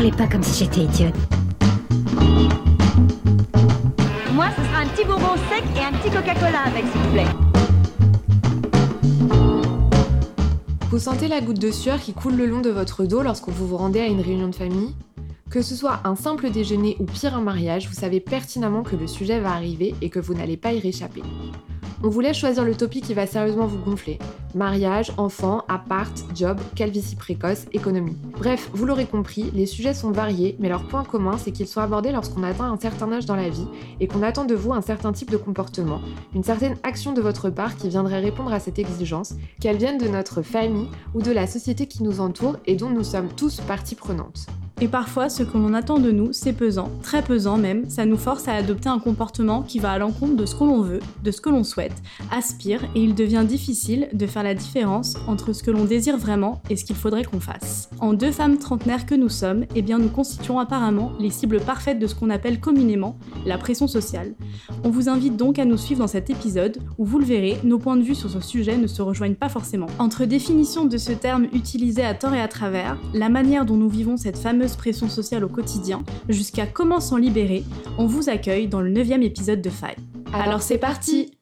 parlez pas comme si j'étais idiote. Moi, ce sera un petit bonbon sec et un petit Coca-Cola avec, s'il vous plaît. Vous sentez la goutte de sueur qui coule le long de votre dos lorsque vous vous rendez à une réunion de famille? Que ce soit un simple déjeuner ou pire un mariage, vous savez pertinemment que le sujet va arriver et que vous n'allez pas y réchapper. On vous laisse choisir le topic qui va sérieusement vous gonfler. Mariage, enfant, appart, job, calvitie précoce, économie. Bref, vous l'aurez compris, les sujets sont variés, mais leur point commun, c'est qu'ils sont abordés lorsqu'on atteint un certain âge dans la vie et qu'on attend de vous un certain type de comportement, une certaine action de votre part qui viendrait répondre à cette exigence, qu'elle vienne de notre famille ou de la société qui nous entoure et dont nous sommes tous partie prenante. Et parfois, ce que l'on attend de nous, c'est pesant, très pesant même, ça nous force à adopter un comportement qui va à l'encontre de ce que l'on veut, de ce que l'on souhaite, aspire, et il devient difficile de faire la différence entre ce que l'on désire vraiment et ce qu'il faudrait qu'on fasse. En deux femmes trentenaires que nous sommes, eh bien nous constituons apparemment les cibles parfaites de ce qu'on appelle communément la pression sociale. On vous invite donc à nous suivre dans cet épisode où vous le verrez, nos points de vue sur ce sujet ne se rejoignent pas forcément. Entre définition de ce terme utilisé à tort et à travers, la manière dont nous vivons cette fameuse pression sociale au quotidien, jusqu'à comment s'en libérer, on vous accueille dans le neuvième épisode de Faille. Alors, c'est parti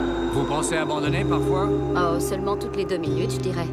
Vous pensez abandonner parfois? Oh, seulement toutes les deux minutes, je dirais.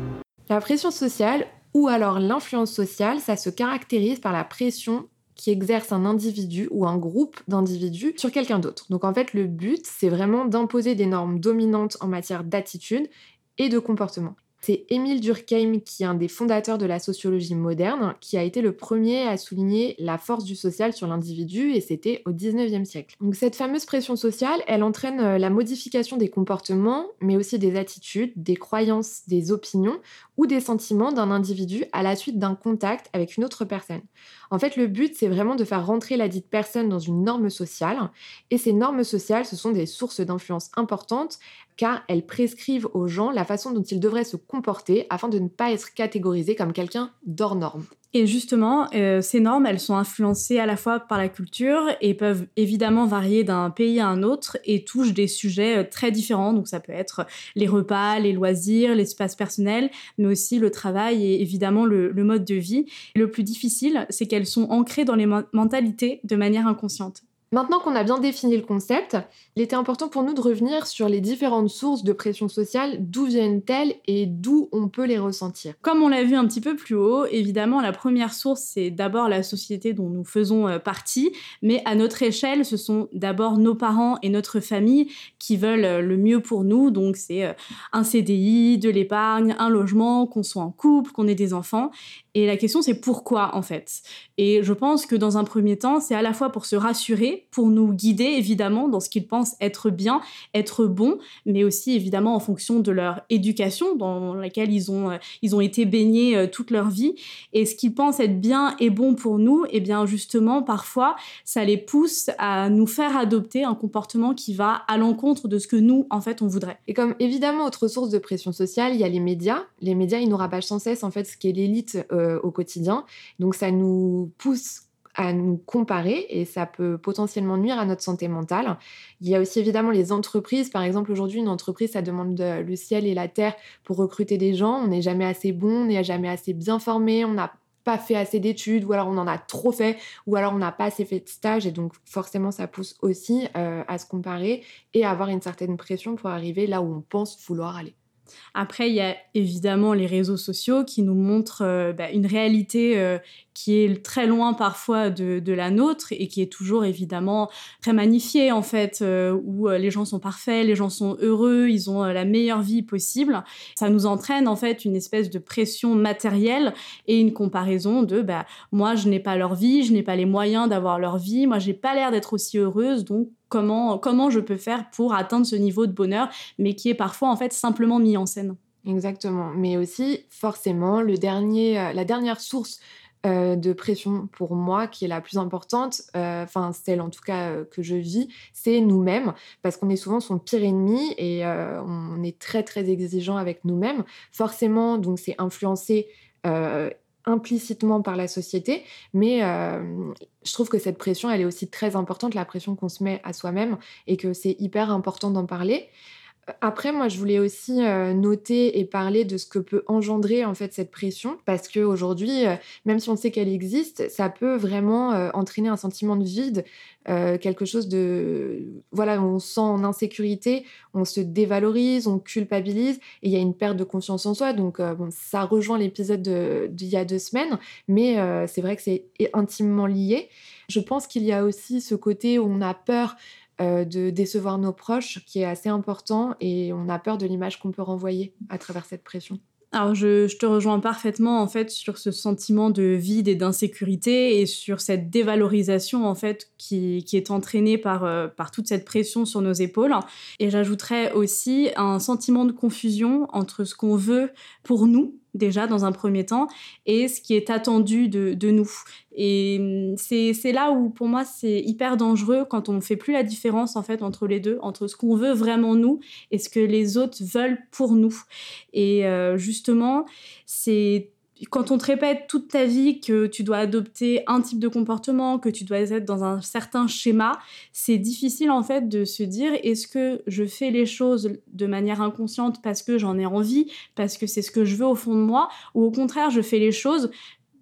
La pression sociale, ou alors l'influence sociale, ça se caractérise par la pression qui exerce un individu ou un groupe d'individus sur quelqu'un d'autre. Donc en fait, le but, c'est vraiment d'imposer des normes dominantes en matière d'attitude et de comportement. C'est Émile Durkheim, qui est un des fondateurs de la sociologie moderne, qui a été le premier à souligner la force du social sur l'individu, et c'était au 19e siècle. Cette fameuse pression sociale, elle entraîne euh, la modification des comportements, mais aussi des attitudes, des croyances, des opinions ou des sentiments d'un individu à la suite d'un contact avec une autre personne. En fait, le but, c'est vraiment de faire rentrer la dite personne dans une norme sociale, et ces normes sociales, ce sont des sources d'influence importantes car elles prescrivent aux gens la façon dont ils devraient se comporter afin de ne pas être catégorisés comme quelqu'un d'hors norme. Et justement, euh, ces normes, elles sont influencées à la fois par la culture et peuvent évidemment varier d'un pays à un autre et touchent des sujets euh, très différents. Donc ça peut être les repas, les loisirs, l'espace personnel, mais aussi le travail et évidemment le, le mode de vie. Le plus difficile, c'est qu'elles sont ancrées dans les mentalités de manière inconsciente. Maintenant qu'on a bien défini le concept, il était important pour nous de revenir sur les différentes sources de pression sociale, d'où viennent-elles et d'où on peut les ressentir. Comme on l'a vu un petit peu plus haut, évidemment, la première source, c'est d'abord la société dont nous faisons euh, partie, mais à notre échelle, ce sont d'abord nos parents et notre famille qui veulent euh, le mieux pour nous. Donc, c'est euh, un CDI, de l'épargne, un logement, qu'on soit en couple, qu'on ait des enfants. Et la question, c'est pourquoi, en fait? Et je pense que dans un premier temps, c'est à la fois pour se rassurer, pour nous guider, évidemment, dans ce qu'ils pensent être bien, être bon, mais aussi évidemment en fonction de leur éducation dans laquelle ils ont, euh, ils ont été baignés euh, toute leur vie. Et ce qu'ils pensent être bien et bon pour nous, et eh bien justement, parfois, ça les pousse à nous faire adopter un comportement qui va à l'encontre de ce que nous, en fait, on voudrait. Et comme évidemment, autre source de pression sociale, il y a les médias. Les médias, ils nous rabâchent sans cesse, en fait, ce qu'est l'élite euh, au quotidien. Donc ça nous pousse à nous comparer et ça peut potentiellement nuire à notre santé mentale. Il y a aussi évidemment les entreprises. Par exemple, aujourd'hui, une entreprise, ça demande le ciel et la terre pour recruter des gens. On n'est jamais assez bon, on n'est jamais assez bien formé, on n'a pas fait assez d'études, ou alors on en a trop fait, ou alors on n'a pas assez fait de stage, et donc forcément ça pousse aussi euh, à se comparer et à avoir une certaine pression pour arriver là où on pense vouloir aller. Après, il y a évidemment les réseaux sociaux qui nous montrent euh, bah, une réalité euh, qui est très loin parfois de, la nôtre et qui est toujours évidemment très magnifiée en fait, euh, où les gens sont parfaits, les gens sont heureux, ils ont la meilleure vie possible. Ça nous entraîne en fait une espèce de pression matérielle et une comparaison de bah, moi je n'ai pas leur vie, je n'ai pas les moyens d'avoir leur vie, moi j'ai pas l'air d'être aussi heureuse, donc comment, comment je peux faire pour atteindre ce niveau de bonheur, mais qui est parfois en fait simplement mis en scène. Exactement, mais aussi forcément le dernier, euh, la dernière source euh, de pression pour moi qui est la plus importante, euh, enfin celle en tout cas que je vis, c'est nous-mêmes, parce qu'on est souvent son pire ennemi et on est très très exigeant avec nous-mêmes. Forcément, donc c'est influencé implicitement par la société, mais euh, je trouve que cette pression, elle est aussi très importante, la pression qu'on se met à soi-même, et que c'est hyper important d'en parler. Après, moi, je voulais aussi euh, noter et parler de ce que peut engendrer en fait cette pression, parce qu'aujourd'hui, euh, même si on sait qu'elle existe, ça peut vraiment euh, entraîner un sentiment de vide, quelque chose de, voilà, on se sent en insécurité, on se dévalorise, on culpabilise, et il y a une perte de confiance en soi. Donc, ça rejoint l'épisode d'il y a deux semaines, mais c'est vrai que c'est intimement lié. Je pense qu'il y a aussi ce côté où on a peur euh, de décevoir nos proches qui est assez important et on a peur de l'image qu'on peut renvoyer à travers cette pression. Alors je, te rejoins parfaitement en fait sur ce sentiment de vide et d'insécurité et sur cette dévalorisation en fait qui, est entraînée par, euh, par toute cette pression sur nos épaules. Et j'ajouterais aussi un sentiment de confusion entre ce qu'on veut pour nous déjà dans un premier temps et ce qui est attendu de, de nous. Et hum, c'est là où pour moi c'est hyper dangereux quand on ne fait plus la différence en fait entre les deux, entre ce qu'on veut vraiment nous et ce que les autres veulent pour nous. Et euh, justement, c'est quand on te répète toute ta vie que tu dois adopter un type de comportement, que tu dois être dans un certain schéma, c'est difficile en fait de se dire est-ce que je fais les choses de manière inconsciente parce que j'en ai envie, parce que c'est ce que je veux au fond de moi, ou au contraire je fais les choses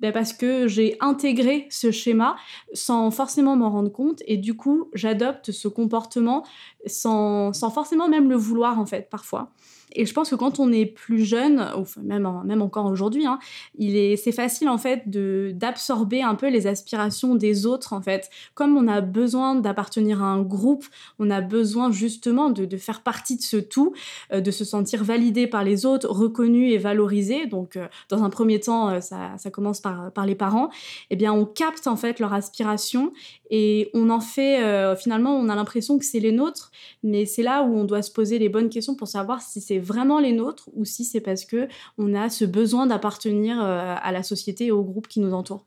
ben parce que j'ai intégré ce schéma sans forcément m'en rendre compte et du coup j'adopte ce comportement sans, sans forcément même le vouloir en fait parfois. Et je pense que quand on est plus jeune, ou même, encore aujourd'hui, hein, c'est facile en fait d'absorber un peu les aspirations des autres en fait. Comme on a besoin d'appartenir à un groupe, on a besoin justement de, de faire partie de ce tout, euh, de se sentir validé par les autres, reconnu et valorisé. Donc euh, dans un premier temps, euh, ça, ça, commence par, par les parents. Eh bien, on capte en fait leur aspiration et on en fait finalement, on a l'impression que c'est les nôtres, mais c'est là où on doit se poser les bonnes questions pour savoir si c'est vraiment les nôtres ou si c'est parce que on a ce besoin d'appartenir euh, à la société et au groupe qui nous entoure.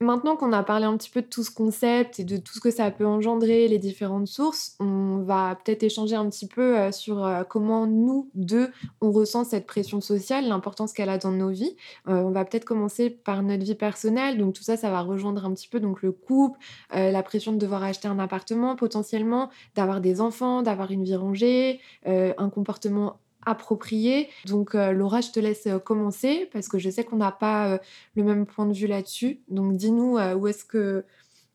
Maintenant qu'on a parlé un petit peu de tout ce concept et de tout ce que ça peut engendrer, les différentes sources, on va peut-être échanger un petit peu euh, sur euh, comment nous deux on ressent cette pression sociale, l'importance qu'elle a dans nos vies. on va peut-être commencer par notre vie personnelle, donc tout ça, ça va rejoindre un petit peu donc le couple, la pression de devoir acheter un appartement potentiellement, d'avoir des enfants, d'avoir une vie rangée, un comportement approprié. Donc euh, Laura, je te laisse euh, commencer parce que je sais qu'on n'a pas euh, le même point de vue là-dessus. Donc dis-nous où est-ce que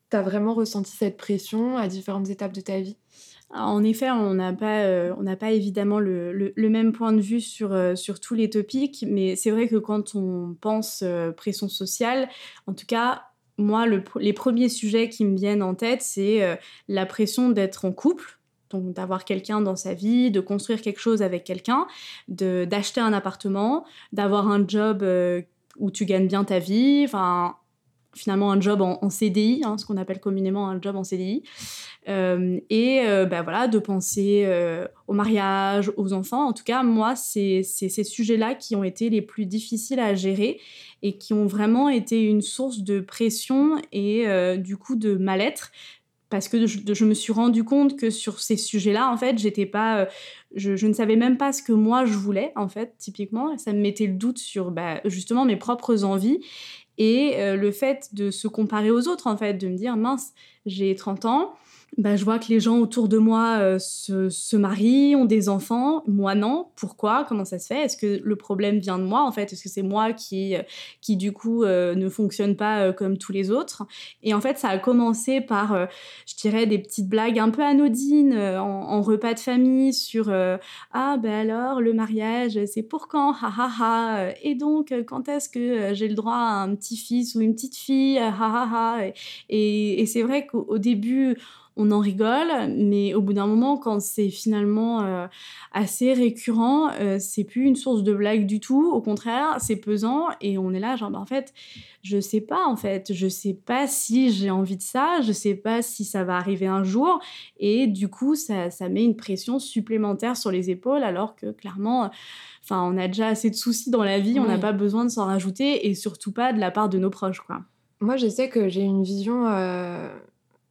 tu as vraiment ressenti cette pression à différentes étapes de ta vie? En effet, on n'a pas, pas évidemment le, le, même point de vue sur, sur tous les topics, mais c'est vrai que quand on pense pression sociale, en tout cas, moi, les premiers sujets qui me viennent en tête, c'est la pression d'être en couple, donc d'avoir quelqu'un dans sa vie, de construire quelque chose avec quelqu'un, d'acheter un appartement, d'avoir un job euh, où tu gagnes bien ta vie, enfin finalement un job en, CDI, hein, ce qu'on appelle communément un job en CDI, euh, et ben voilà, de penser au mariage, aux enfants. En tout cas, moi, c'est ces sujets-là qui ont été les plus difficiles à gérer et qui ont vraiment été une source de pression et du coup de mal-être parce que je, me suis rendu compte que sur ces sujets-là, en fait, j'étais pas, euh, je, ne savais même pas ce que moi je voulais, en fait, typiquement. Ça me mettait le doute sur bah, justement mes propres envies et euh, le fait de se comparer aux autres, en fait, de me dire mince, j'ai 30 ans, bah, je vois que les gens autour de moi euh, se, se, marient, ont des enfants. Moi, non. Pourquoi? Comment ça se fait? Est-ce que le problème vient de moi, en fait? Est-ce que c'est moi qui, euh, qui du coup, euh, ne fonctionne pas comme tous les autres? Et en fait, ça a commencé par, je dirais, des petites blagues un peu anodines en, repas de famille sur Ah, ben alors, le mariage, c'est pour quand? Ha ha ha. Et donc, quand est-ce que j'ai le droit à un petit-fils ou une petite fille? Ha ha ha Et, et c'est vrai qu'au début, on en rigole, mais au bout d'un moment, quand c'est finalement euh, assez récurrent, euh, c'est plus une source de blague du tout. Au contraire, c'est pesant et on est là, genre, bah, en fait, je sais pas, en fait, je sais pas si j'ai envie de ça, je sais pas si ça va arriver un jour, et du coup, ça, met une pression supplémentaire sur les épaules, alors que clairement, enfin, on a déjà assez de soucis dans la vie, on n'a pas besoin de s'en rajouter, et surtout pas de la part de nos proches, quoi. Moi, je sais que j'ai une vision euh,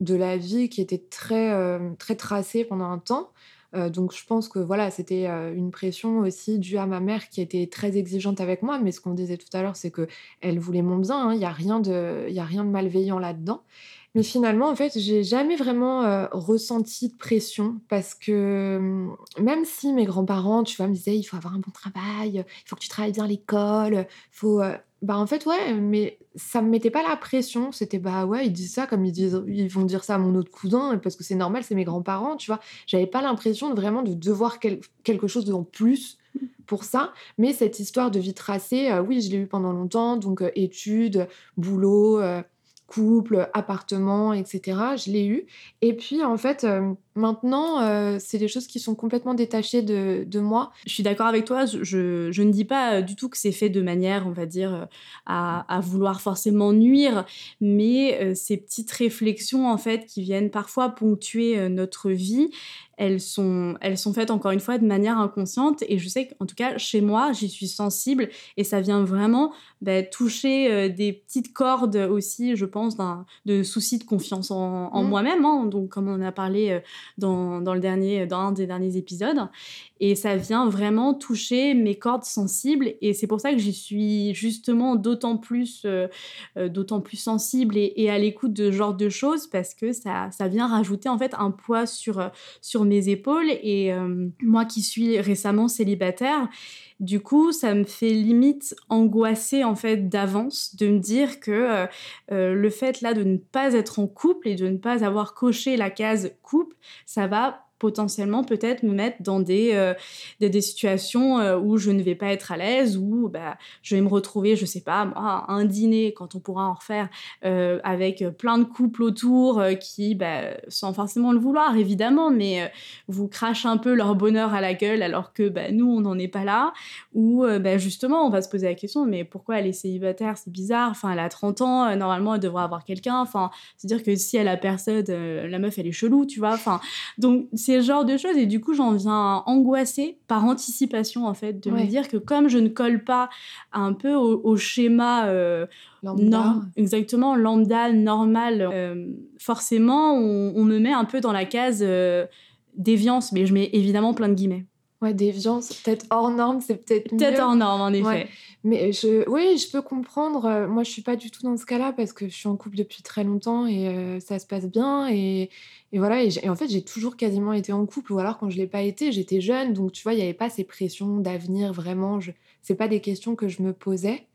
de la vie qui était très, euh, très tracée pendant un temps. Euh, donc je pense que voilà, c'était euh, une pression aussi due à ma mère qui était très exigeante avec moi. Mais ce qu'on disait tout à l'heure, c'est que elle voulait mon bien. Hein. Il n'y a rien de, il a rien de malveillant là-dedans. Mais finalement, en fait, j'ai jamais vraiment ressenti de pression parce que hum, même si mes grands-parents, tu vois, me disaient il faut avoir un bon travail, il faut que tu travailles bien à l'école, faut. Bah en fait ouais, mais ça me mettait pas la pression. C'était bah ouais, ils disent ça comme ils disent, ils vont dire ça à mon autre cousin parce que c'est normal, c'est mes grands-parents, tu vois. J'avais pas l'impression de vraiment de devoir quel- quelque chose en plus pour ça. Mais cette histoire de vie tracée, euh, oui, je l'ai eu pendant longtemps. Donc, euh, études, boulot, euh, couple, appartement, etc. Je l'ai eu. Et puis, en fait, maintenant, euh, c'est des choses qui sont complètement détachées de, de moi. Je suis d'accord avec toi. Je, je- ne dis pas euh, du tout que c'est fait de manière, on va dire, euh, à, à vouloir forcément nuire, mais euh, ces petites réflexions, en fait, qui viennent parfois ponctuer euh, notre vie, elles sont, elles sont faites encore une fois de manière inconsciente. Et je sais qu'en tout cas, chez moi, j'y suis sensible et ça vient vraiment bah, toucher euh, des petites cordes aussi, je pense, de soucis de confiance en, en Mm. moi-même. hein. donc, comme on en a parlé euh, dans, dans le dernier, dans un des derniers épisodes. Et ça vient vraiment toucher mes cordes sensibles. Et c'est pour ça que j'y suis justement d'autant plus, euh, euh, d'autant plus sensible et, à l'écoute de ce genre de choses parce que ça, ça vient rajouter en fait un poids sur, euh, sur mes épaules. Et moi qui suis récemment célibataire, du coup, ça me fait limite angoisser en fait d'avance de me dire que le fait là de ne pas être en couple et de ne pas avoir coché la case couple, ça va potentiellement peut-être me mettre dans des, euh, des, situations euh, où je ne vais pas être à l'aise, où bah, je vais me retrouver, je sais pas, moi, un dîner, quand on pourra en refaire, euh, avec plein de couples autour qui, bah, sans forcément le vouloir évidemment, mais vous crachent un peu leur bonheur à la gueule alors que bah, nous, on n'en est pas là, ou bah, justement, on va se poser la question, mais pourquoi elle est célibataire C'est bizarre, enfin, elle a 30 ans, normalement, elle devrait avoir quelqu'un, enfin, c'est-à-dire que si elle a personne, la meuf, elle est chelou, tu vois, enfin, donc c'est ce genre de choses, et du coup, j'en viens angoissée par anticipation, en fait, de Ouais. me dire que comme je ne colle pas un peu au, au schéma... euh, Lambda. norm- exactement, lambda, normal, euh, forcément, on, on me met un peu dans la case euh, déviance, mais je mets évidemment plein de guillemets. Ouais, déviance, peut-être hors norme, c'est peut-être Peut-être en norme, en effet. Ouais. Mais je, oui, je peux comprendre. Euh, Moi, je suis pas du tout dans ce cas-là parce que je suis en couple depuis très longtemps et euh, ça se passe bien. Et, et voilà. Et, en fait, j'ai toujours quasiment été en couple. Ou alors, quand je l'ai pas été, j'étais jeune. Donc, tu vois, il n'y avait pas ces pressions d'avenir vraiment. Je, c'est pas des questions que je me posais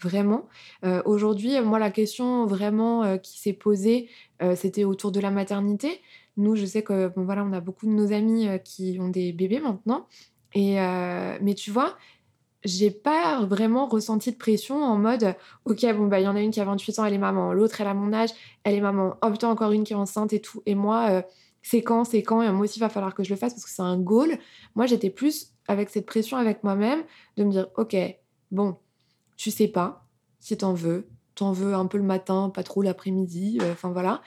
vraiment. Euh, Aujourd'hui, moi, la question vraiment euh, qui s'est posée, euh, c'était autour de la maternité. Nous, je sais que bon, voilà, on a beaucoup de nos amis euh, qui ont des bébés maintenant. Et euh, mais tu vois, j'ai pas vraiment ressenti de pression en mode ok bon bah il y en a une qui a 28 ans elle est maman. L'autre elle a mon âge elle est maman. Oh putain encore une qui est enceinte et tout. Et moi euh, c'est quand c'est quand? Et moi aussi il va falloir que je le fasse parce que c'est un goal. Moi j'étais plus avec cette pression avec moi-même de me dire ok bon tu sais pas si t'en veux. T'en veux un peu le matin pas trop l'après-midi enfin voilà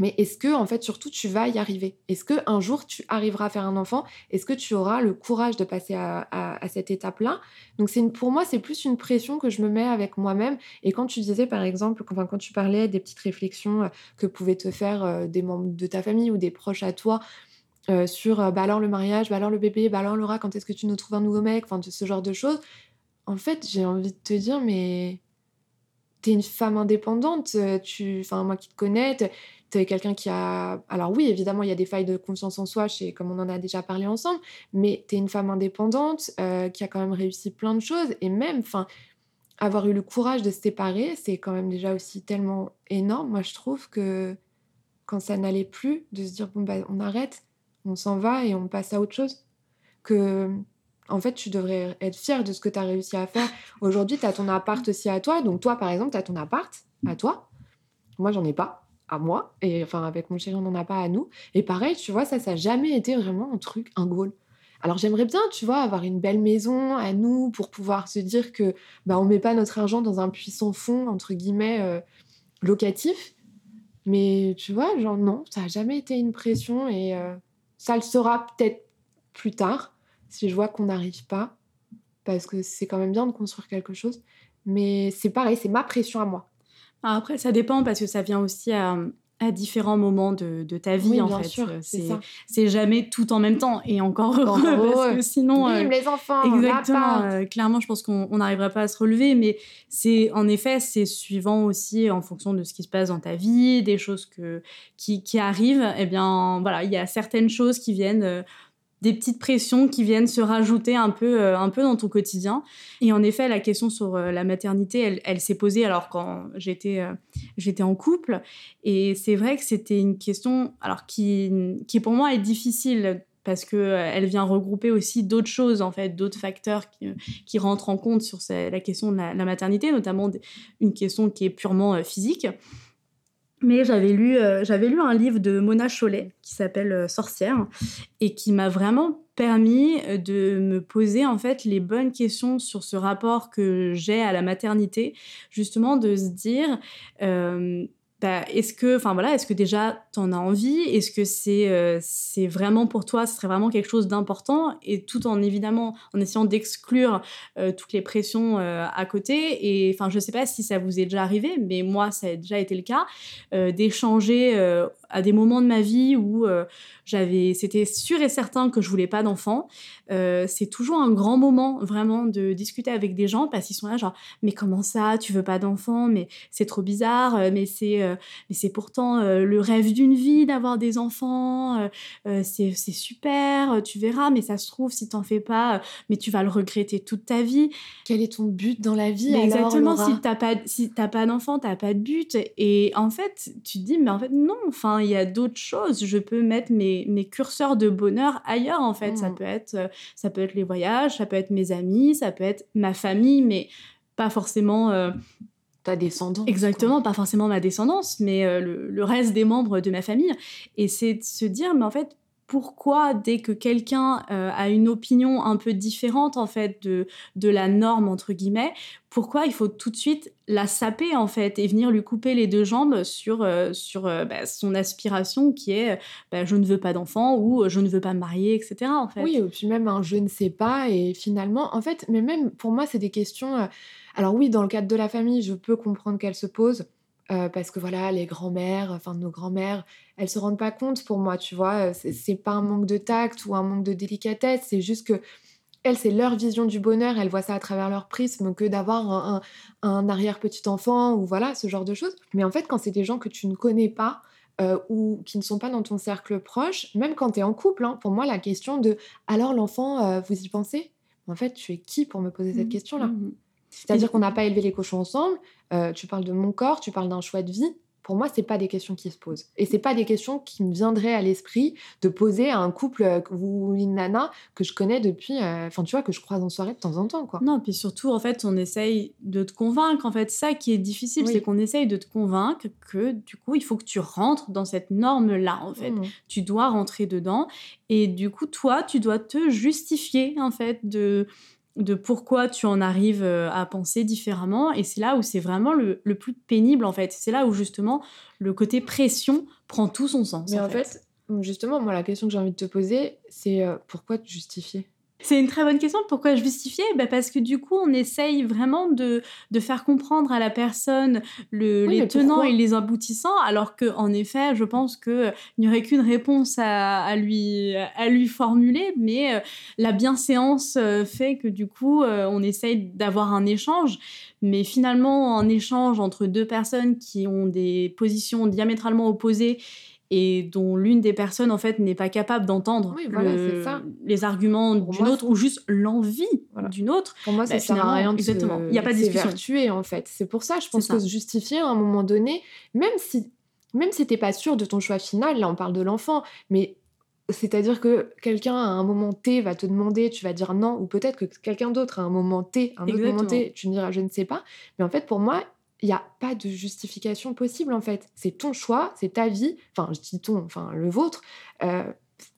mais est-ce que en fait surtout tu vas y arriver? Est-ce que un jour tu arriveras à faire un enfant? Est-ce que tu auras le courage de passer à, cette étape-là? Donc c'est pour moi, c'est plus une pression que je me mets avec moi-même. Et quand tu disais, par exemple, enfin, quand tu parlais des petites réflexions euh, que pouvaient te faire euh, des membres de ta famille ou des proches à toi euh, sur bah alors le mariage, bah alors le bébé, bah alors Laura, quand est-ce que tu nous trouves un nouveau mec, enfin ce genre de choses. En fait, j'ai envie de te dire, mais t'es une femme indépendante, tu, enfin moi qui te connais, t'es quelqu'un qui a, alors oui évidemment il y a des failles de confiance en soi, chez, comme on en a déjà parlé ensemble, mais t'es une femme indépendante euh, qui a quand même réussi plein de choses et même, enfin avoir eu le courage de se séparer, c'est quand même déjà aussi tellement énorme. Moi je trouve que quand ça n'allait plus, de se dire bon bah on arrête, on s'en va et on passe à autre chose, que en fait, tu devrais être fière de ce que tu as réussi à faire. Aujourd'hui, tu as ton appart aussi à toi. Donc, toi, par exemple, tu as ton appart à toi. Moi, j'en ai pas à moi. Et enfin, avec mon chéri, on n'en a pas à nous. Et pareil, tu vois, ça, ça n'a jamais été vraiment un truc, un goal. Alors, j'aimerais bien, tu vois, avoir une belle maison à nous pour pouvoir se dire que bah, on met pas notre argent dans un puissant fond, entre guillemets, euh, locatif. Mais tu vois, genre, non, ça n'a jamais été une pression et euh, ça le sera peut-être plus tard si je vois qu'on n'arrive pas, parce que c'est quand même bien de construire quelque chose. Mais c'est pareil, c'est ma pression à moi. Après, ça dépend parce que ça vient aussi à, à différents moments de, de ta vie Oui, en bien fait. Euh, c'est jamais tout en même temps et encore heureux parce que sinon euh, Bim, les enfants, Exactement. euh, clairement, je pense qu'on on n'arrivera pas à se relever, mais c'est en effet, c'est suivant aussi en fonction de ce qui se passe dans ta vie, des choses que, qui, qui arrivent. Eh bien, voilà, il y a certaines choses qui viennent, euh, des petites pressions qui viennent se rajouter un peu, euh, un peu dans ton quotidien. Et en effet, la question sur euh, la maternité, elle, elle s'est posée alors quand j'étais, euh, j'étais en couple. Et c'est vrai que c'était une question, alors qui, qui pour moi est difficile parce que elle vient regrouper aussi d'autres choses en fait, d'autres facteurs qui, qui rentrent en compte sur la question de la, maternité, notamment une question qui est purement physique. Mais j'avais lu, euh, j'avais lu un livre de Mona Chollet qui s'appelle euh, Sorcière et qui m'a vraiment permis euh, de me poser en fait les bonnes questions sur ce rapport que j'ai à la maternité, justement de se dire bah, est-ce que, enfin voilà, est-ce que déjà t'en as envie? Est-ce que c'est euh, c'est vraiment pour toi, ce serait vraiment quelque chose d'important? Et tout en évidemment en essayant d'exclure euh, toutes les pressions euh, à côté. Et enfin, je sais pas si ça vous est déjà arrivé, mais moi ça a déjà été le cas d'échanger à des moments de ma vie où euh, j'avais, c'était sûr et certain que je voulais pas d'enfant. Euh, c'est toujours un grand moment vraiment de discuter avec des gens parce qu'ils sont là genre mais comment ça tu veux pas d'enfant mais c'est trop bizarre euh, mais c'est euh, mais c'est pourtant le rêve d'une vie d'avoir des enfants c'est super tu verras mais ça se trouve si t'en fais pas mais tu vas le regretter toute ta vie Quel est ton but dans la vie mais alors, exactement, Laura? si t'as pas, si t'as pas d'enfant, t'as pas de but. Et en fait, tu te dis, mais en fait, non, enfin, il y a d'autres choses. Je peux mettre mes, mes curseurs de bonheur ailleurs, en fait. Ça Mm. peut être, euh, ça peut être les voyages, ça peut être mes amis, ça peut être ma famille, mais pas forcément, euh, Ta descendance. exactement, pas forcément ma descendance, mais euh, le, le reste des membres de ma famille. Et c'est de se dire, mais en fait, pourquoi dès que quelqu'un euh, a une opinion un peu différente en fait de, de la norme entre guillemets, pourquoi il faut tout de suite la saper en fait et venir lui couper les deux jambes sur, euh, sur euh, bah, son aspiration qui est bah, je ne veux pas d'enfant ou je ne veux pas me marier etc en fait. Oui, et puis même un je ne sais pas. Et finalement, en fait, mais même pour moi, c'est des questions. Alors, oui, dans le cadre de la famille, je peux comprendre qu'elles se posent. Euh, parce que voilà, les grands-mères, enfin nos grands-mères, elles se rendent pas compte pour moi, tu vois. euh, C'est pas un manque de tact ou un manque de délicatesse, c'est juste que elles, c'est leur vision du bonheur, elles voient ça à travers leur prisme que d'avoir un, un- un arrière-petit-enfant ou voilà, ce genre de choses. Mais en fait, quand c'est des gens que tu ne connais pas euh, ou qui ne sont pas dans ton cercle proche, même quand tu es en couple, hein, pour moi, la question de alors l'enfant, euh, vous y pensez? En fait, tu es qui pour me poser cette Mhm. question-là? Mhm. C'est-à-dire Et- qu'on n'a pas élevé les cochons ensemble, euh, tu parles de mon corps, tu parles d'un choix de vie. Pour moi, c'est pas des questions qui se posent. Et c'est pas des questions qui me viendraient à l'esprit de poser à un couple euh, ou une nana que je connais depuis, euh, enfin, tu vois, que je croise en soirée de temps en temps, quoi. Non, puis surtout, en fait, on essaye de te convaincre. En fait, ça qui est difficile, Oui. c'est qu'on essaye de te convaincre que, du coup, il faut que tu rentres dans cette norme-là, en fait. Mmh. Tu dois rentrer dedans. Et du coup, toi, tu dois te justifier, en fait, de, de pourquoi tu en arrives euh, à penser différemment. Et c'est là où c'est vraiment le, le plus pénible, en fait. C'est là où, justement, le côté pression prend tout son sens. Mais en fait, justement, moi, la question que j'ai envie de te poser, c'est euh, pourquoi te justifier? C'est une très bonne question. Pourquoi justifier? Bah Parce que du coup, on essaye vraiment de, de faire comprendre à la personne le, Oui, les tenants et les aboutissants, alors que en effet, je pense qu'il n'y aurait qu'une réponse à, à lui, à lui formuler, mais euh, la bienséance euh, fait que du coup, euh, on essaye d'avoir un échange. Mais finalement, un échange entre deux personnes qui ont des positions diamétralement opposées et dont l'une des personnes en fait n'est pas capable d'entendre Oui, voilà, le- c'est ça. les arguments d'une autre ou juste l'envie Voilà. d'une autre. Pour moi, ça Bah, sert à rien de exactement. Il y a pas de discussion. s'évertuer, en fait. C'est pour ça, je pense que se justifier à un moment donné, même si, même si t'es pas sûr de ton choix final, là on parle de l'enfant, mais c'est-à-dire que quelqu'un à un moment T va te demander, tu vas dire non, ou peut-être que quelqu'un d'autre à un moment T, un autre moment. T, tu me diras je ne sais pas. Mais en fait, pour moi, il n'y a pas de justification possible en fait. C'est ton choix, c'est ta vie, enfin je dis ton, enfin le vôtre. euh,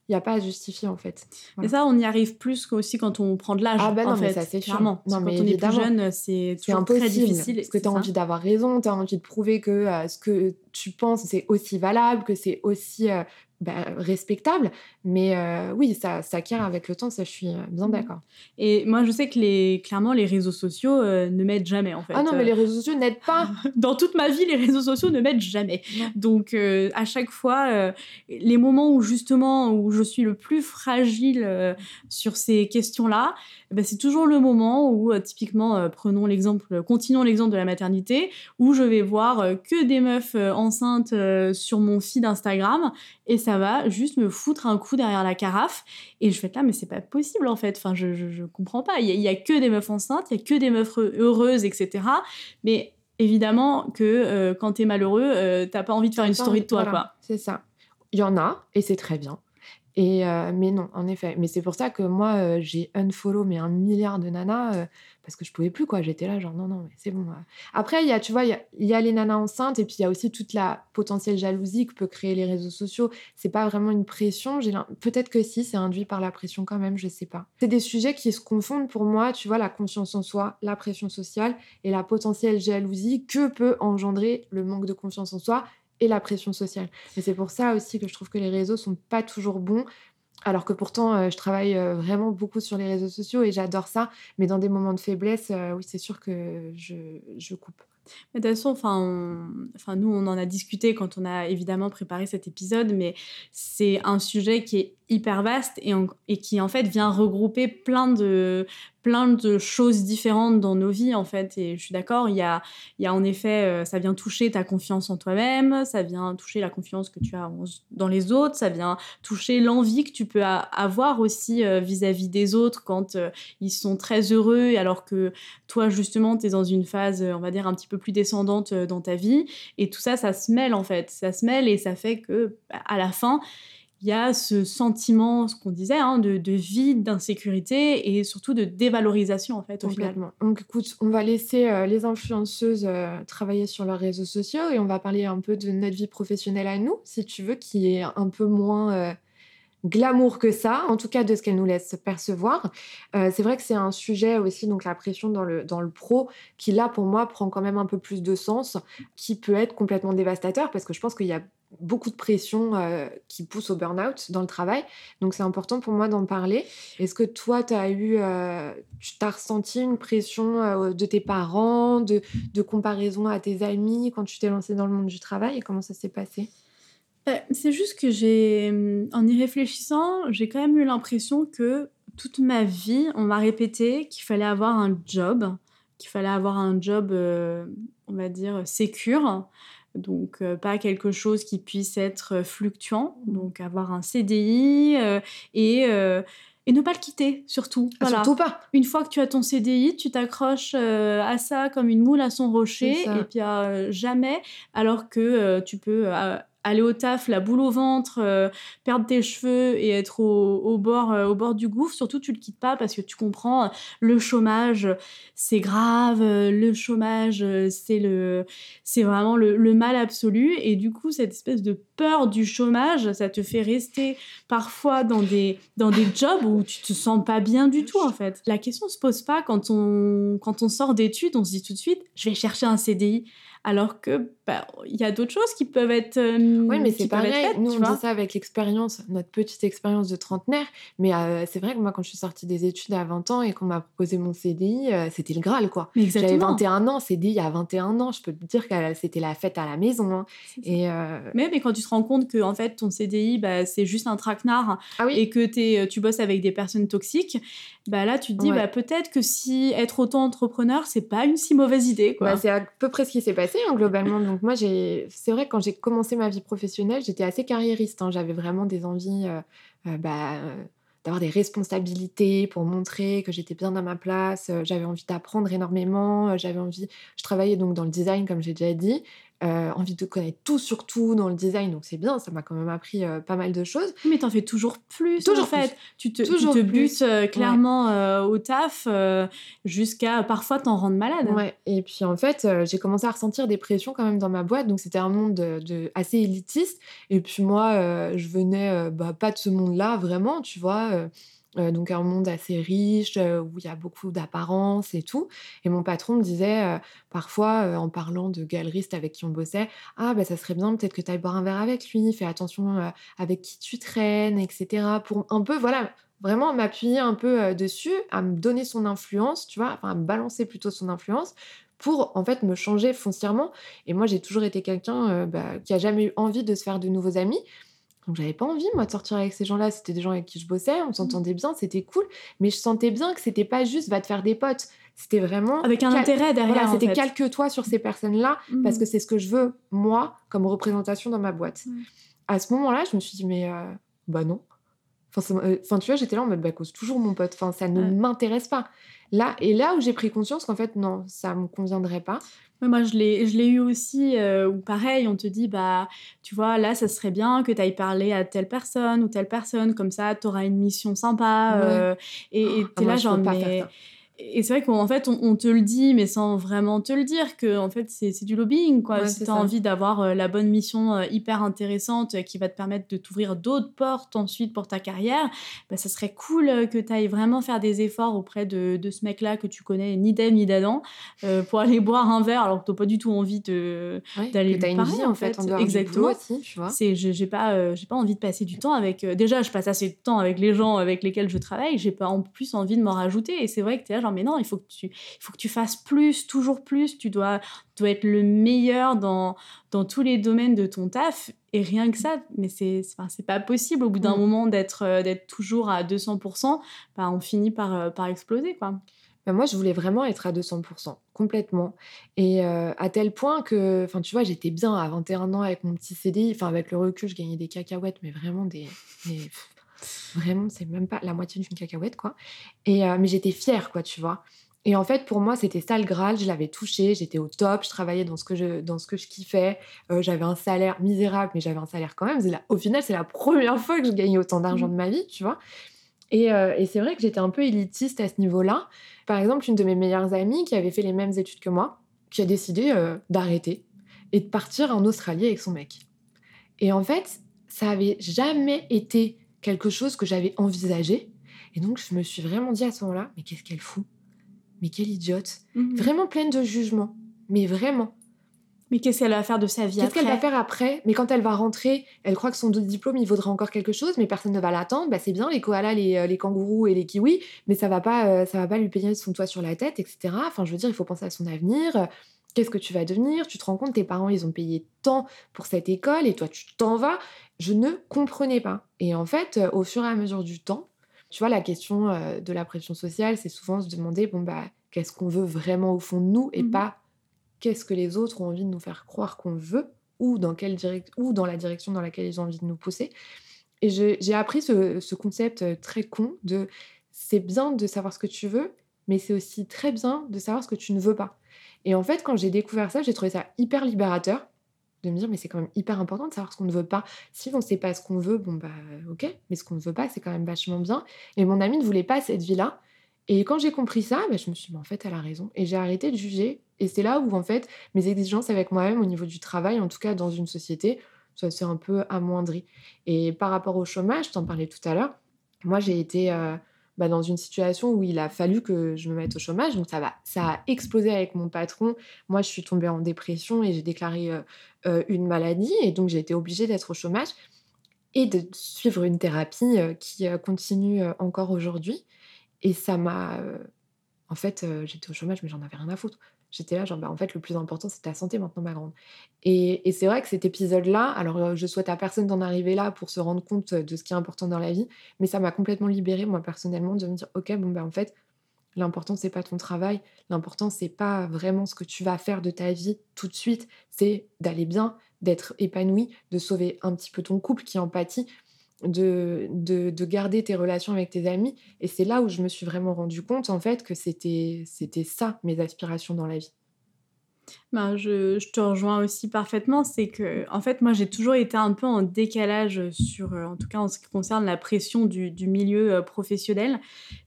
Il n'y a pas à justifier en fait. Et ça, on y arrive plus aussi quand on prend de l'âge. Ah bah en non, mais fait, ça, c'est clairement. Non, mais quand on est plus jeune, c'est toujours très impossible. difficile. Parce que tu as envie d'avoir raison, tu as envie de prouver que euh, ce que tu penses, c'est aussi valable, que c'est aussi euh, bah, respectable. Mais euh, oui, ça s'acquiert avec le temps, ça je suis euh, bien Mhm. d'accord. Et moi, je sais que les, clairement, les réseaux sociaux euh, ne m'aident jamais, en fait. Ah non, mais les réseaux sociaux n'aident pas. Dans toute ma vie, les réseaux sociaux ne m'aident jamais. Non. Donc, euh, à chaque fois, les moments où justement, où je suis le plus fragile sur ces questions-là, eh c'est toujours le moment où, typiquement, prenons l'exemple, continuons l'exemple de la maternité, où je vais voir que des meufs enceintes sur mon feed Instagram, et ça va juste me foutre un coup derrière la carafe. Et je fais là, mais c'est pas possible en fait. Enfin, je, je, je comprends pas. Il y, a- il y a que des meufs enceintes, il y a que des meufs heureuses, etc. Mais évidemment que euh, quand t'es malheureux, euh, t'as pas envie de faire une story de toi, voilà, quoi. C'est ça. Il y en a, et c'est très bien. Et euh, mais non, en effet. Mais c'est pour ça que moi, euh, j'ai unfollow mais un milliard de nanas euh, parce que je pouvais plus, quoi. J'étais là, genre, non, non, mais c'est bon. euh. Après, il y a, tu vois, il y a, les nanas enceintes et puis il y a aussi toute la potentielle jalousie que peut créer les réseaux sociaux. C'est pas vraiment une pression. J'ai Peut-être que si, c'est induit par la pression quand même, je sais pas. C'est des sujets qui se confondent pour moi, tu vois, la confiance en soi, la pression sociale et la potentielle jalousie que peut engendrer le manque de confiance en soi et la pression sociale. Et c'est pour ça aussi que je trouve que les réseaux sont pas toujours bons. Alors que pourtant, euh, je travaille euh, vraiment beaucoup sur les réseaux sociaux et j'adore ça. Mais dans des moments de faiblesse, euh, oui, c'est sûr que je, coupe. Mais de toute façon, nous, on en a discuté quand on a évidemment préparé cet épisode, mais c'est un sujet qui est hyper vaste et, qui, en fait, vient regrouper plein de, plein de choses différentes dans nos vies, en fait. Et je suis d'accord, il y a, y a en effet, euh, ça vient toucher ta confiance en toi-même, ça vient toucher la confiance que tu as dans les autres, ça vient toucher l'envie que tu peux avoir aussi euh, vis-à-vis des autres quand euh, ils sont très heureux, alors que toi, justement, tu es dans une phase, on va dire, un petit peu plus descendante dans ta vie. Et tout ça, ça se mêle, en fait. Ça se mêle et ça fait que, à la fin, il y a ce sentiment, ce qu'on disait, hein, de, de vide, d'insécurité et surtout de dévalorisation, en fait, au final. Donc écoute, on va laisser euh, les influenceuses euh, travailler sur leurs réseaux sociaux et on va parler un peu de notre vie professionnelle à nous, si tu veux, qui est un peu moins euh, glamour que ça, en tout cas de ce qu'elle nous laisse percevoir. Euh, c'est vrai que c'est un sujet aussi, donc la pression dans le, dans le pro, qui là pour moi prend quand même un peu plus de sens, qui peut être complètement dévastateur parce que je pense qu'il y a beaucoup de pression euh, qui pousse au burn-out dans le travail. Donc c'est important pour moi d'en parler. Est-ce que toi, tu as eu, euh, as ressenti une pression euh, de tes parents, de, de comparaison à tes amis quand tu t'es lancé dans le monde du travail? Et comment ça s'est passé? Euh, C'est juste que j'ai, en y réfléchissant, j'ai quand même eu l'impression que toute ma vie, on m'a répété qu'il fallait avoir un job, qu'il fallait avoir un job, euh, on va dire, sécure. Donc, euh, pas quelque chose qui puisse être fluctuant. Donc, avoir un CDI euh, et, et ne pas le quitter, surtout. Ah, Voilà. Surtout pas. Une fois que tu as ton CDI, tu t'accroches euh, à ça comme une moule à son rocher et puis euh, jamais, alors que euh, tu peux aller au taf, la boule au ventre, euh, perdre tes cheveux et être au, bord, euh, au bord du gouffre. Surtout, tu le quittes pas parce que tu comprends, le chômage, c'est grave, euh, le chômage, c'est le, c'est vraiment le, le mal absolu. Et du coup, cette espèce de peur du chômage, ça te fait rester parfois dans des, dans des jobs où tu te sens pas bien du tout en fait. La question se pose pas quand on, quand on sort d'études, on se dit tout de suite, je vais chercher un CDI. Alors que bah, il y a d'autres choses qui peuvent être. euh, Oui, mais c'est pareil. faites, Nous, on vois. dit ça avec l'expérience, notre petite expérience de trentenaire. Mais euh, c'est vrai que moi, quand je suis sortie des études à 20 ans et qu'on m'a proposé mon CDI, euh, c'était le Graal, quoi. J'avais exactement. 21 ans, CDI à 21 ans. Je peux te dire que c'était la fête à la maison. hein. Et euh, Mais, mais quand tu te rends compte que en fait ton CDI bah, c'est juste un traquenard ah oui, et que euh, tu bosses avec des personnes toxiques, bah là tu te dis Ouais. bah, peut-être que si être auto-entrepreneur c'est pas une si mauvaise idée quoi. Bah, c'est à peu près ce qui s'est passé hein, globalement. Donc moi, j'ai, c'est vrai quand j'ai commencé ma vie professionnelle, j'étais assez carriériste. hein. J'avais vraiment des envies, euh, euh, bah, euh, d'avoir des responsabilités pour montrer que j'étais bien à ma place. J'avais envie d'apprendre énormément. J'avais envie, je travaillais donc dans le design comme j'ai déjà dit. Euh, envie de connaître tout sur tout dans le design, donc c'est bien. Ça m'a quand même appris euh, pas mal de choses. Mais t'en fais toujours plus Toujours en fait. Tu te, tu Toujours te plus. butes euh, clairement au taf jusqu'à parfois t'en rendre malade. Ouais. Et puis en fait, j'ai commencé à ressentir des pressions quand même dans ma boîte. Donc c'était un monde de, de- assez élitiste. Et puis moi, je venais bah, pas de ce monde-là vraiment, tu vois. Euh, donc un monde assez riche, euh, où il y a beaucoup d'apparence et tout. Et mon patron me disait euh, parfois, en parlant de galeristes avec qui on bossait, ah ben ça serait bien peut-être que tu ailles boire un verre avec lui, fais attention avec qui tu traînes, etc. Pour un peu, voilà, vraiment m'appuyer un peu dessus, à me donner son influence, tu vois, enfin à me balancer plutôt son influence pour en fait me changer foncièrement. Et moi, j'ai toujours été quelqu'un bah, qui a jamais eu envie de se faire de nouveaux amis. Donc j'avais pas envie moi de sortir avec ces gens-là, c'était des gens avec qui je bossais, on mmh. s'entendait bien, c'était cool, mais je sentais bien que c'était pas juste va te faire des potes, c'était vraiment avec un intérêt derrière. c'était calque-toi sur ces personnes-là mmh. parce que c'est ce que je veux moi comme représentation dans ma boîte. À ce moment-là, je me suis dit mais euh, bah non. Euh, enfin, tu vois, j'étais là en mode bah cause toujours mon pote, enfin ça ne m'intéresse pas. Là et là où j'ai pris conscience qu'en fait non, ça me conviendrait pas moi, je l'ai, je l'ai eu aussi, euh, où pareil, on te dit, bah, tu vois, là, ça serait bien que tu ailles parler à telle personne ou telle personne, comme ça, tu auras une mission sympa. Euh, et et tu es là, genre, mais et c'est vrai qu'en fait, on, te le dit, mais sans vraiment te le dire, que en fait, c'est du lobbying. Quoi. si tu as envie d'avoir euh, la bonne mission euh, hyper intéressante euh, qui va te permettre de t'ouvrir d'autres portes ensuite pour ta carrière, bah, ça serait cool que tu ailles vraiment faire des efforts auprès de, de ce mec-là que tu connais ni d'elle ni d'Adam pour aller boire un verre alors que tu n'as pas du tout envie d'aller lui parler. en fait, exactement. Aussi, tu vois. J'ai pas, j'ai pas envie de passer du temps avec. déjà, je passe assez de temps avec les gens avec lesquels je travaille, j'ai pas en plus envie de m'en rajouter. Et c'est vrai que tu mais non, il faut que tu, il faut que tu fasses plus, toujours plus. Tu dois, dois être le meilleur dans, dans tous les domaines de ton taf. Et rien que ça, mais c'est c'est pas possible au bout d'un mm. moment d'être euh, d'être toujours à 200%. Bah, on finit par, euh, par exploser, quoi. Bah, moi, je voulais vraiment être à 200%, complètement. Et euh, à tel point que, enfin, tu vois, j'étais bien à 21 ans avec mon petit CDI. Enfin, avec le recul, je gagnais des cacahuètes, mais vraiment des. Vraiment, c'est même pas la moitié d'une cacahuète, quoi. Et, euh, mais j'étais fière, quoi, tu vois. Et en fait, pour moi, c'était ça le Graal. Je l'avais touché, j'étais au top, je travaillais dans ce que je, dans ce que je kiffais. Euh, j'avais un salaire misérable, mais j'avais un salaire quand même. au final, c'est la première fois que je gagnais autant d'argent mmh. de ma vie, tu vois. Et, euh, et c'est vrai que j'étais un peu élitiste à ce niveau-là. Par exemple, une de mes meilleures amies qui avait fait les mêmes études que moi, qui a décidé d'arrêter et de partir en Australie avec son mec. Et en fait, ça avait jamais été quelque chose que j'avais envisagé. Et donc, je me suis vraiment dit à ce moment-là, mais qu'est-ce qu'elle fout? Mais quelle idiote mhm. Vraiment pleine de jugement. Mais vraiment. Mais qu'est-ce qu'elle va faire de sa vie Qu'est-ce qu'elle va faire après? Mais quand elle va rentrer, elle croit que son diplôme, il vaudra encore quelque chose, mais personne ne va l'attendre. Bah, c'est bien, les koalas, les, euh, les, kangourous et les kiwis, mais ça va pas, euh, ça va pas lui payer son toit sur la tête, etc. Enfin, je veux dire, il faut penser à son avenir. Qu'est-ce que tu vas devenir? Tu te rends compte, tes parents, ils ont payé tant pour cette école et toi, tu t'en vas. Je ne comprenais pas. Et en fait, euh, au fur et à mesure du temps, tu vois, la question euh, de la pression sociale, c'est souvent se demander, bon, bah, qu'est-ce qu'on veut vraiment au fond de nous et mmh pas qu'est-ce que les autres ont envie de nous faire croire qu'on veut ou dans, quelle direct ou dans la direction dans laquelle ils ont envie de nous pousser. Et j'ai appris ce, ce, concept euh, très con de c'est bien de savoir ce que tu veux, mais c'est aussi très bien de savoir ce que tu ne veux pas. Et en fait, quand j'ai découvert ça, j'ai trouvé ça hyper libérateur de me dire, mais c'est quand même hyper important de savoir ce qu'on ne veut pas. Si on ne sait pas ce qu'on veut, bon, bah, ok, mais ce qu'on ne veut pas, c'est quand même vachement bien. Et mon ami ne voulait pas cette vie-là. Et quand j'ai compris ça, bah, je me suis dit, mais en fait, elle a raison. Et j'ai arrêté de juger. Et c'est là où, en fait, mes exigences avec moi-même au niveau du travail, en tout cas dans une société, ça s'est un peu amoindri. Et par rapport au chômage, je t'en parlais tout à l'heure, moi, j'ai été. Euh, bah, dans une situation où il a fallu que je me mette au chômage. Donc ça, a explosé avec mon patron. Moi, je suis tombée en dépression et j'ai déclaré euh, euh, une maladie. Et donc j'ai été obligée d'être au chômage et de suivre une thérapie euh, qui continue encore aujourd'hui. Et ça m'a... en fait, j'étais au chômage, mais j'en avais rien à foutre. J'étais là, genre, bah, en fait, le plus important, c'est ta santé maintenant, ma grande. Et, c'est vrai que cet épisode-là, alors euh, je souhaite à personne d'en arriver là pour se rendre compte de ce qui est important dans la vie, mais ça m'a complètement libérée, moi, personnellement, de me dire, ok, bon, bah, en fait, l'important, c'est pas ton travail, l'important, c'est pas vraiment ce que tu vas faire de ta vie tout de suite, c'est d'aller bien, d'être épanoui, de sauver un petit peu ton couple qui empathie, de, de, garder tes relations avec tes amis. Et c'est là où je me suis vraiment rendu compte, en fait, que c'était ça, mes aspirations dans la vie. Ben, je, je, te rejoins aussi parfaitement. C'est que, en fait, moi, j'ai toujours été un peu en décalage sur, euh, en tout cas en ce qui concerne la pression du, du milieu euh, professionnel.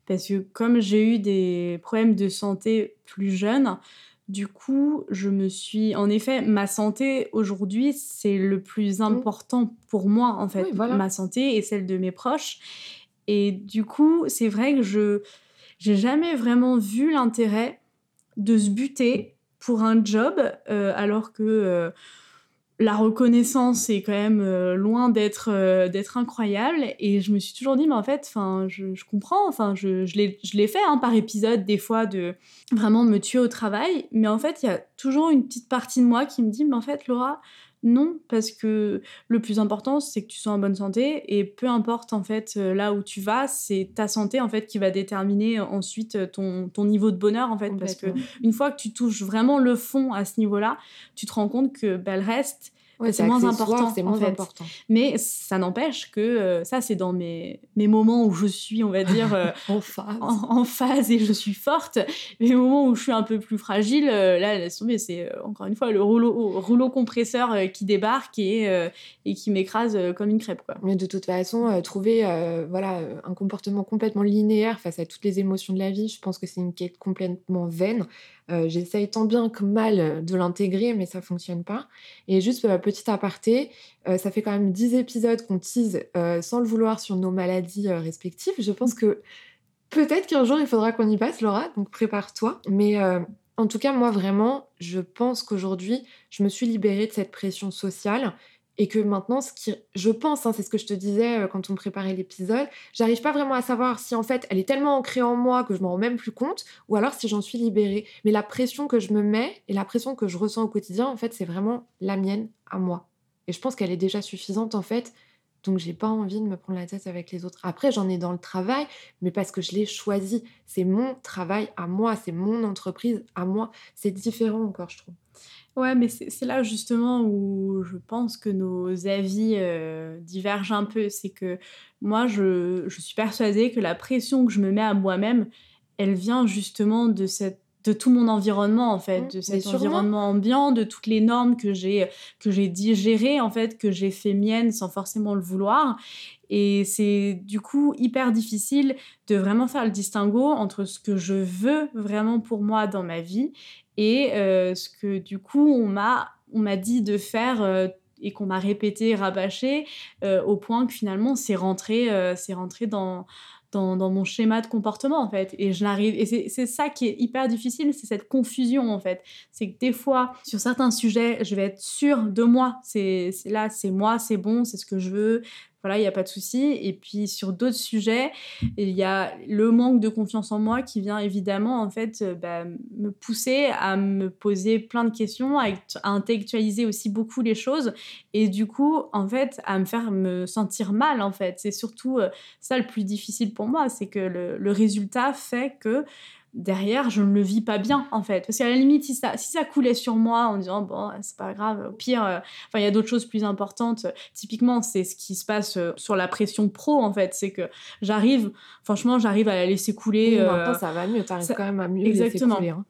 Parce que comme j'ai eu des problèmes de santé plus jeunes, du coup, je me suis. En effet, ma santé aujourd'hui, c'est le plus mmh. important pour moi, en fait. Ma santé et celle de mes proches. Et du coup, c'est vrai que je j'ai jamais vraiment vu l'intérêt de se buter pour un job, euh, alors que euh, la reconnaissance est quand même euh, loin d'être d'être incroyable. Et je me suis toujours dit, mais en fait, je, comprends, enfin, je, je l'ai fait hein, par épisode des fois de vraiment me tuer au travail, mais en fait, il y a toujours une petite partie de moi qui me dit, mais en fait, Laura, non, parce que le plus important, c'est que tu sois en bonne santé et peu importe en fait euh, là où tu vas, c'est ta santé en fait qui va déterminer ensuite euh, ton, ton niveau de bonheur en fait. Parce que une fois que tu touches vraiment le fond à ce niveau-là, tu te rends compte que bah, le reste, c'est moins important. C'est moins important. Mais ça n'empêche que euh, ça, c'est dans mes, mes moments où je suis, on va dire, euh, en, phase. En, phase et je suis forte. Les moments où je suis un peu plus fragile, euh, là, laisse tomber, c'est encore une fois le rouleau, rouleau compresseur qui débarque et, et qui m'écrase comme une crêpe. Quoi. Mais de toute façon, trouver voilà, un comportement complètement linéaire face à toutes les émotions de la vie, je pense que c'est une quête complètement vaine. Euh, j'essaye tant bien que mal de l'intégrer, mais ça fonctionne pas. Et juste euh, petit aparté, euh, ça fait quand même 10 épisodes qu'on tease sans le vouloir sur nos maladies respectives. Je pense que peut-être qu'un jour il faudra qu'on y passe, Laura, donc prépare-toi. Mais en tout cas, moi vraiment, je pense qu'aujourd'hui, je me suis libérée de cette pression sociale et que maintenant, ce je pense, hein, c'est ce que je te disais euh, quand on préparait l'épisode, j'arrive pas vraiment à savoir si en fait elle est tellement ancrée en moi que je m'en rends même plus compte, ou alors si j'en suis libérée. Mais la pression que je me mets et la pression que je ressens au quotidien, en fait, c'est vraiment la mienne à moi. Et je pense qu'elle est déjà suffisante en fait. Donc j'ai pas envie de me prendre la tête avec les autres. Après j'en ai dans le travail, mais parce que je l'ai choisi. C'est mon travail à moi, c'est mon entreprise à moi. C'est différent encore, je trouve. Ouais, mais c'est là justement où je pense que nos avis euh, divergent un peu. C'est que moi, je, je, suis persuadée que la pression que je me mets à moi-même, elle vient justement de cette de tout mon environnement en fait, mmh, de cet environnement ambiant, de toutes les normes que j'ai que j'ai digérées en fait, que j'ai fait mienne sans forcément le vouloir. Et c'est du coup hyper difficile de vraiment faire le distinguo entre ce que je veux vraiment pour moi dans ma vie et euh, ce que du coup on m'a on m'a dit de faire euh, et qu'on m'a répété rabâché euh, au point que finalement c'est rentré c'est rentré dans dans, mon schéma de comportement en fait. Et je n'arrive et c'est ça qui est hyper difficile c'est cette confusion en fait. C'est que des fois sur certains sujets je vais être sûre de moi. C'est là c'est moi c'est bon c'est ce que je veux voilà, il n'y a pas de souci. Et puis sur d'autres sujets, il y a le manque de confiance en moi qui vient évidemment en fait euh, bah, me pousser à me poser plein de questions, à, intellectualiser aussi beaucoup les choses et du coup en fait à me faire me sentir mal en fait. C'est surtout euh, ça le plus difficile pour moi, c'est que le, le résultat fait que derrière, je ne le vis pas bien, en fait. Parce qu'à la limite, si ça, si ça coulait sur moi en disant, bon, c'est pas grave, au pire, euh, enfin, il y a d'autres choses plus importantes. Typiquement, c'est ce qui se passe euh, sur la pression pro, en fait. C'est que j'arrive, franchement, j'arrive à la laisser couler. Oui, maintenant, euh, ça va mieux, t'arrives quand même à mieux Exactement. laisser couler. Hein.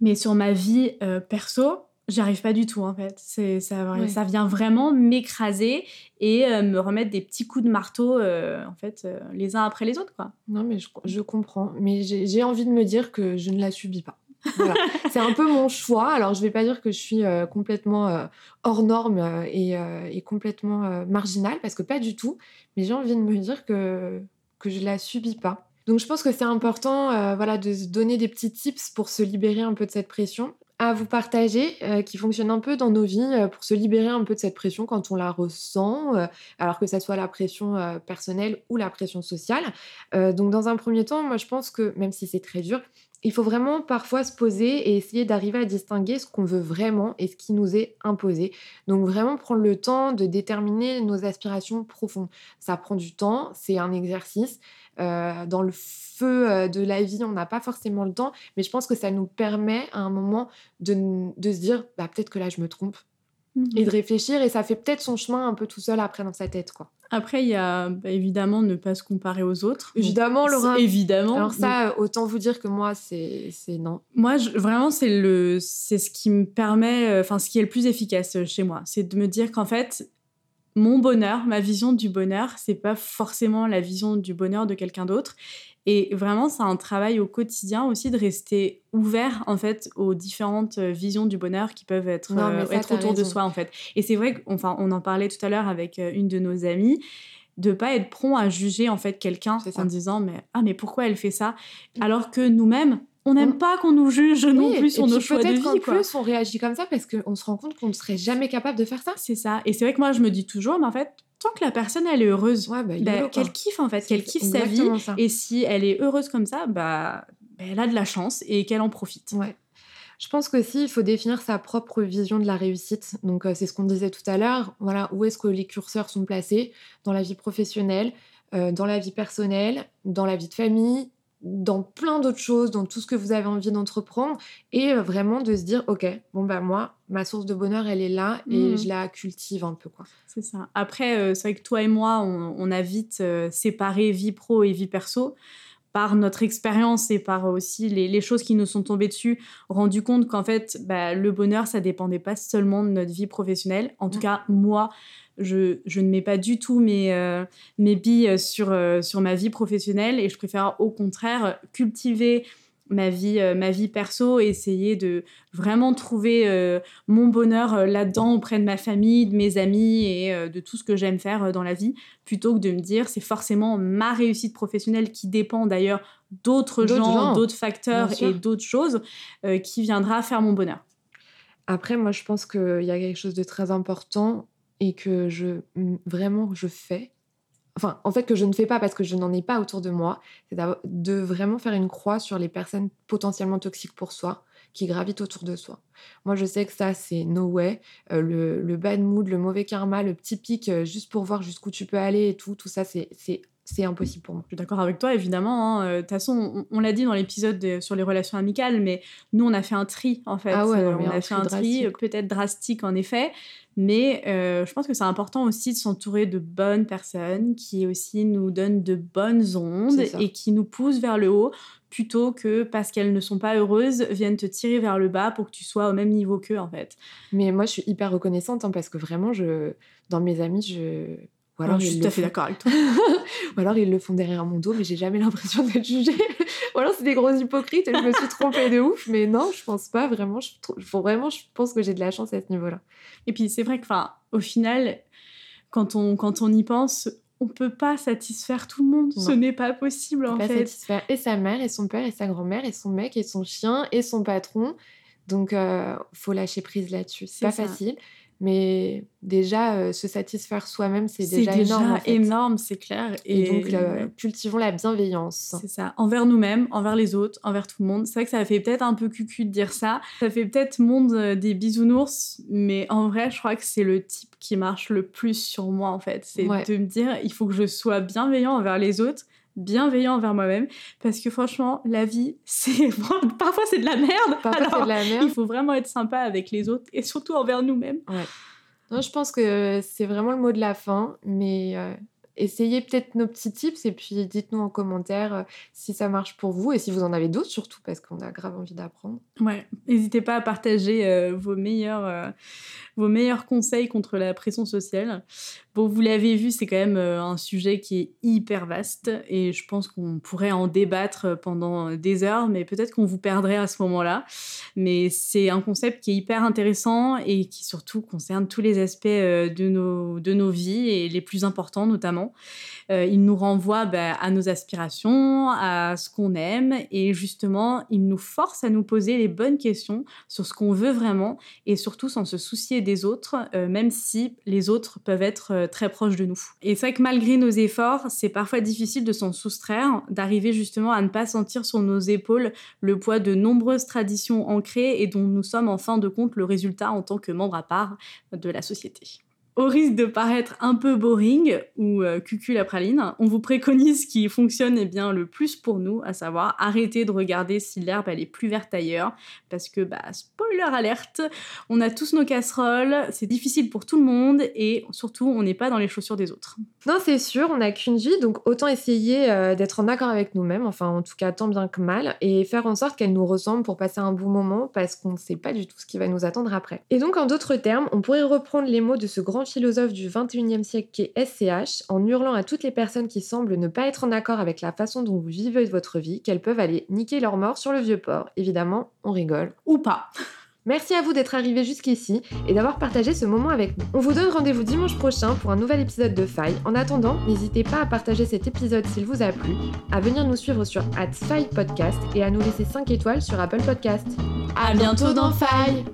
Mais sur ma vie perso, J'y arrive pas du tout en fait. C'est ça, ça vient vraiment m'écraser et euh, me remettre des petits coups de marteau euh, en fait euh, les uns après les autres quoi. Non mais je, je comprends. Mais j'ai envie de me dire que je ne la subis pas. Voilà. c'est un peu mon choix. Alors je vais pas dire que je suis complètement hors norme et, et complètement marginale parce que pas du tout. Mais j'ai envie de me dire que que je la subis pas. Donc je pense que c'est important voilà, de se donner des petits tips pour se libérer un peu de cette pression à vous partager euh, qui fonctionne un peu dans nos vies euh, pour se libérer un peu de cette pression quand on la ressent, euh, alors que ça soit la pression personnelle ou la pression sociale. donc dans un premier temps, moi je pense que même si c'est très dur, il faut vraiment parfois se poser et essayer d'arriver à distinguer ce qu'on veut vraiment et ce qui nous est imposé. Donc vraiment prendre le temps de déterminer nos aspirations profondes. Ça prend du temps, c'est un exercice. Euh, dans le feu euh, de la vie, on n'a pas forcément le temps, mais je pense que ça nous permet à un moment de, de se dire bah, peut-être que là je me trompe et de mmh réfléchir et ça fait peut-être son chemin un peu tout seul après dans sa tête quoi. Après il y a bah, évidemment ne pas se comparer aux autres. Évidemment Laura. Évidemment. Alors ça autant vous dire que moi c'est non. Moi je, vraiment c'est le c'est ce qui me permet euh, enfin ce qui est le plus efficace chez moi, c'est de me dire qu'en fait mon bonheur, ma vision du bonheur, c'est pas forcément la vision du bonheur de quelqu'un d'autre. Et vraiment, c'est un travail au quotidien aussi de rester ouvert en fait aux différentes euh, visions du bonheur qui peuvent être, euh, être autour de soi en fait. Et c'est vrai qu'on on en parlait tout à l'heure avec euh, une de nos amies. De pas être prompt à juger en fait quelqu'un en disant mais ah mais pourquoi elle fait ça? Alors que nous-mêmes on n'aime pas qu'on nous juge non Oui, plus sur nos choix de peut-être vie qu'en quoi. plus on réagit comme ça parce qu'on se rend compte qu'on ne serait jamais capable de faire ça. C'est ça. Et c'est vrai que moi je me dis toujours mais en fait tant que la personne elle est heureuse, Ouais, bah, bah, qu'elle kiffe en fait, qu'elle kiffe sa vie ça. et si elle est heureuse comme ça bah, bah, elle a de la chance et qu'elle en profite. Ouais. Je pense qu'aussi, il faut définir sa propre vision de la réussite. Donc, euh, c'est ce qu'on disait tout à l'heure. Voilà, où est-ce que les curseurs sont placés? Dans la vie professionnelle, euh, dans la vie personnelle, dans la vie de famille, dans plein d'autres choses, dans tout ce que vous avez envie d'entreprendre. Et euh, vraiment de se dire, OK, bon, bah, moi, ma source de bonheur, elle est là et Mhm. je la cultive un peu, quoi. C'est ça. Après, euh, c'est vrai que toi et moi, on, on a vite euh, séparé vie pro et vie perso par notre expérience et par aussi les, les choses qui nous sont tombées dessus, rendu compte qu'en fait, bah, le bonheur, ça dépendait pas seulement de notre vie professionnelle. En tout Mm. cas, moi, je, je ne mets pas du tout mes, euh, mes billes sur, euh, sur ma vie professionnelle et je préfère au contraire cultiver ma vie, euh, ma vie perso et essayer de vraiment trouver euh, mon bonheur euh, là-dedans auprès de ma famille, de mes amis et de tout ce que j'aime faire dans la vie, plutôt que de me dire c'est forcément ma réussite professionnelle qui dépend d'ailleurs d'autres gens, d'autres facteurs et d'autres choses qui viendra faire mon bonheur. Après, moi, je pense qu'il y a quelque chose de très important et que je vraiment je fais. Enfin, en fait, que je ne fais pas parce que je n'en ai pas autour de moi, c'est de vraiment faire une croix sur les personnes potentiellement toxiques pour soi qui gravitent autour de soi. Moi, je sais que ça, c'est no way. Euh, le, le bad mood, le mauvais karma, le petit pic, euh, juste pour voir jusqu'où tu peux aller et tout, tout ça, c'est c'est- impossible pour moi. Je suis d'accord avec toi, évidemment. hein. Euh, De toute façon, on, on l'a dit dans l'épisode de- sur les relations amicales, mais nous, on a fait un tri, en fait. Ah ouais, non, Euh, on un a fait un tri, drastique. peut-être drastique, en effet. Mais euh, je pense que c'est important aussi de s'entourer de bonnes personnes qui aussi nous donnent de bonnes ondes et qui nous poussent vers le haut, plutôt que parce qu'elles ne sont pas heureuses, viennent te tirer vers le bas pour que tu sois au même niveau qu'eux, en fait. Mais moi, je suis hyper reconnaissante hein, parce que vraiment, je, dans mes amis, je. Ou alors, je suis le tout à fait font- d'accord avec toi. Ou alors ils le font derrière mon dos, mais j'ai jamais l'impression d'être jugée. Ou alors c'est des gros hypocrites et je me suis trompée de ouf. Mais non, je pense pas vraiment. Je, trou- faut vraiment, je pense que j'ai de la chance à ce niveau-là. Et puis c'est vrai que, enfin, au final, quand on, quand on y pense, on peut pas satisfaire tout le monde. Ce n'est pas possible, en Pas fait. satisfaire et sa mère, et son père, et sa grand-mère, et son mec, et son chien, et son patron. Donc euh, faut lâcher prise là-dessus. C'est C'est pas ça. facile. Mais déjà, euh, se satisfaire soi-même, c'est C'est déjà, énorme. en fait. énorme, c'est clair. Et, donc, le- cultivons la bienveillance. C'est ça, envers nous-mêmes, envers les autres, envers tout le monde. C'est vrai que ça fait peut-être un peu cucu de dire ça. Ça fait peut-être monde euh, des bisounours, mais en vrai, je crois que c'est le type qui marche le plus sur moi, en fait. C'est Ouais. de me dire, il faut que je sois bienveillant envers les autres, bienveillant envers moi-même, parce que franchement, la vie, c'est parfois c'est de la merde. Parfois, c'est Alors, de la merde. il faut vraiment être sympa avec les autres et surtout envers nous-mêmes. Non, je pense que c'est vraiment le mot de la fin, mais euh, essayez peut-être nos petits tips et puis dites-nous en commentaire euh, si ça marche pour vous et si vous en avez d'autres surtout parce qu'on a grave envie d'apprendre. Ouais, n'hésitez pas à partager euh, vos, meilleurs, vos meilleurs conseils contre la pression sociale. Bon, vous l'avez vu, c'est quand même euh, un sujet qui est hyper vaste et je pense qu'on pourrait en débattre pendant des heures, mais peut-être qu'on vous perdrait à ce moment-là. Mais c'est un concept qui est hyper intéressant et qui surtout concerne tous les aspects euh, de, nos, de nos vies et les plus importants notamment. Euh, il nous renvoie bah, à nos aspirations, à ce qu'on aime et justement, il nous force à nous poser les bonnes questions sur ce qu'on veut vraiment et surtout sans se soucier des autres, euh, même si les autres peuvent être euh, très proches de nous. Et c'est vrai que malgré nos efforts, c'est parfois difficile de s'en soustraire, d'arriver justement à ne pas sentir sur nos épaules le poids de nombreuses traditions ancrées et dont nous sommes en fin de compte le résultat en tant que membre à part de la société. Au risque de paraître un peu boring ou euh, cucul la praline, on vous préconise ce qui fonctionne eh bien, le plus pour nous, à savoir arrêter de regarder si l'herbe elle est plus verte ailleurs, parce que, bah, spoiler alerte, on a tous nos casseroles, c'est difficile pour tout le monde et surtout on n'est pas dans les chaussures des autres. Non, c'est sûr, on n'a qu'une vie, donc autant essayer euh, d'être en accord avec nous-mêmes, enfin en tout cas tant bien que mal, et faire en sorte qu'elle nous ressemble pour passer un bon moment parce qu'on ne sait pas du tout ce qui va nous attendre après. Et donc en d'autres termes, on pourrait reprendre les mots de ce grand philosophe du 21e siècle qui est SCH en hurlant à toutes les personnes qui semblent ne pas être en accord avec la façon dont vous vivez votre vie qu'elles peuvent aller niquer leur mort sur le vieux port. Évidemment, on rigole. Ou pas. Merci à vous d'être arrivés jusqu'ici et d'avoir partagé ce moment avec nous. On vous donne rendez-vous dimanche prochain pour un nouvel épisode de Faille. En attendant, n'hésitez pas à partager cet épisode s'il vous a plu, à venir nous suivre sur Faille Podcast et à nous laisser 5 étoiles sur Apple Podcast. À bientôt dans Faille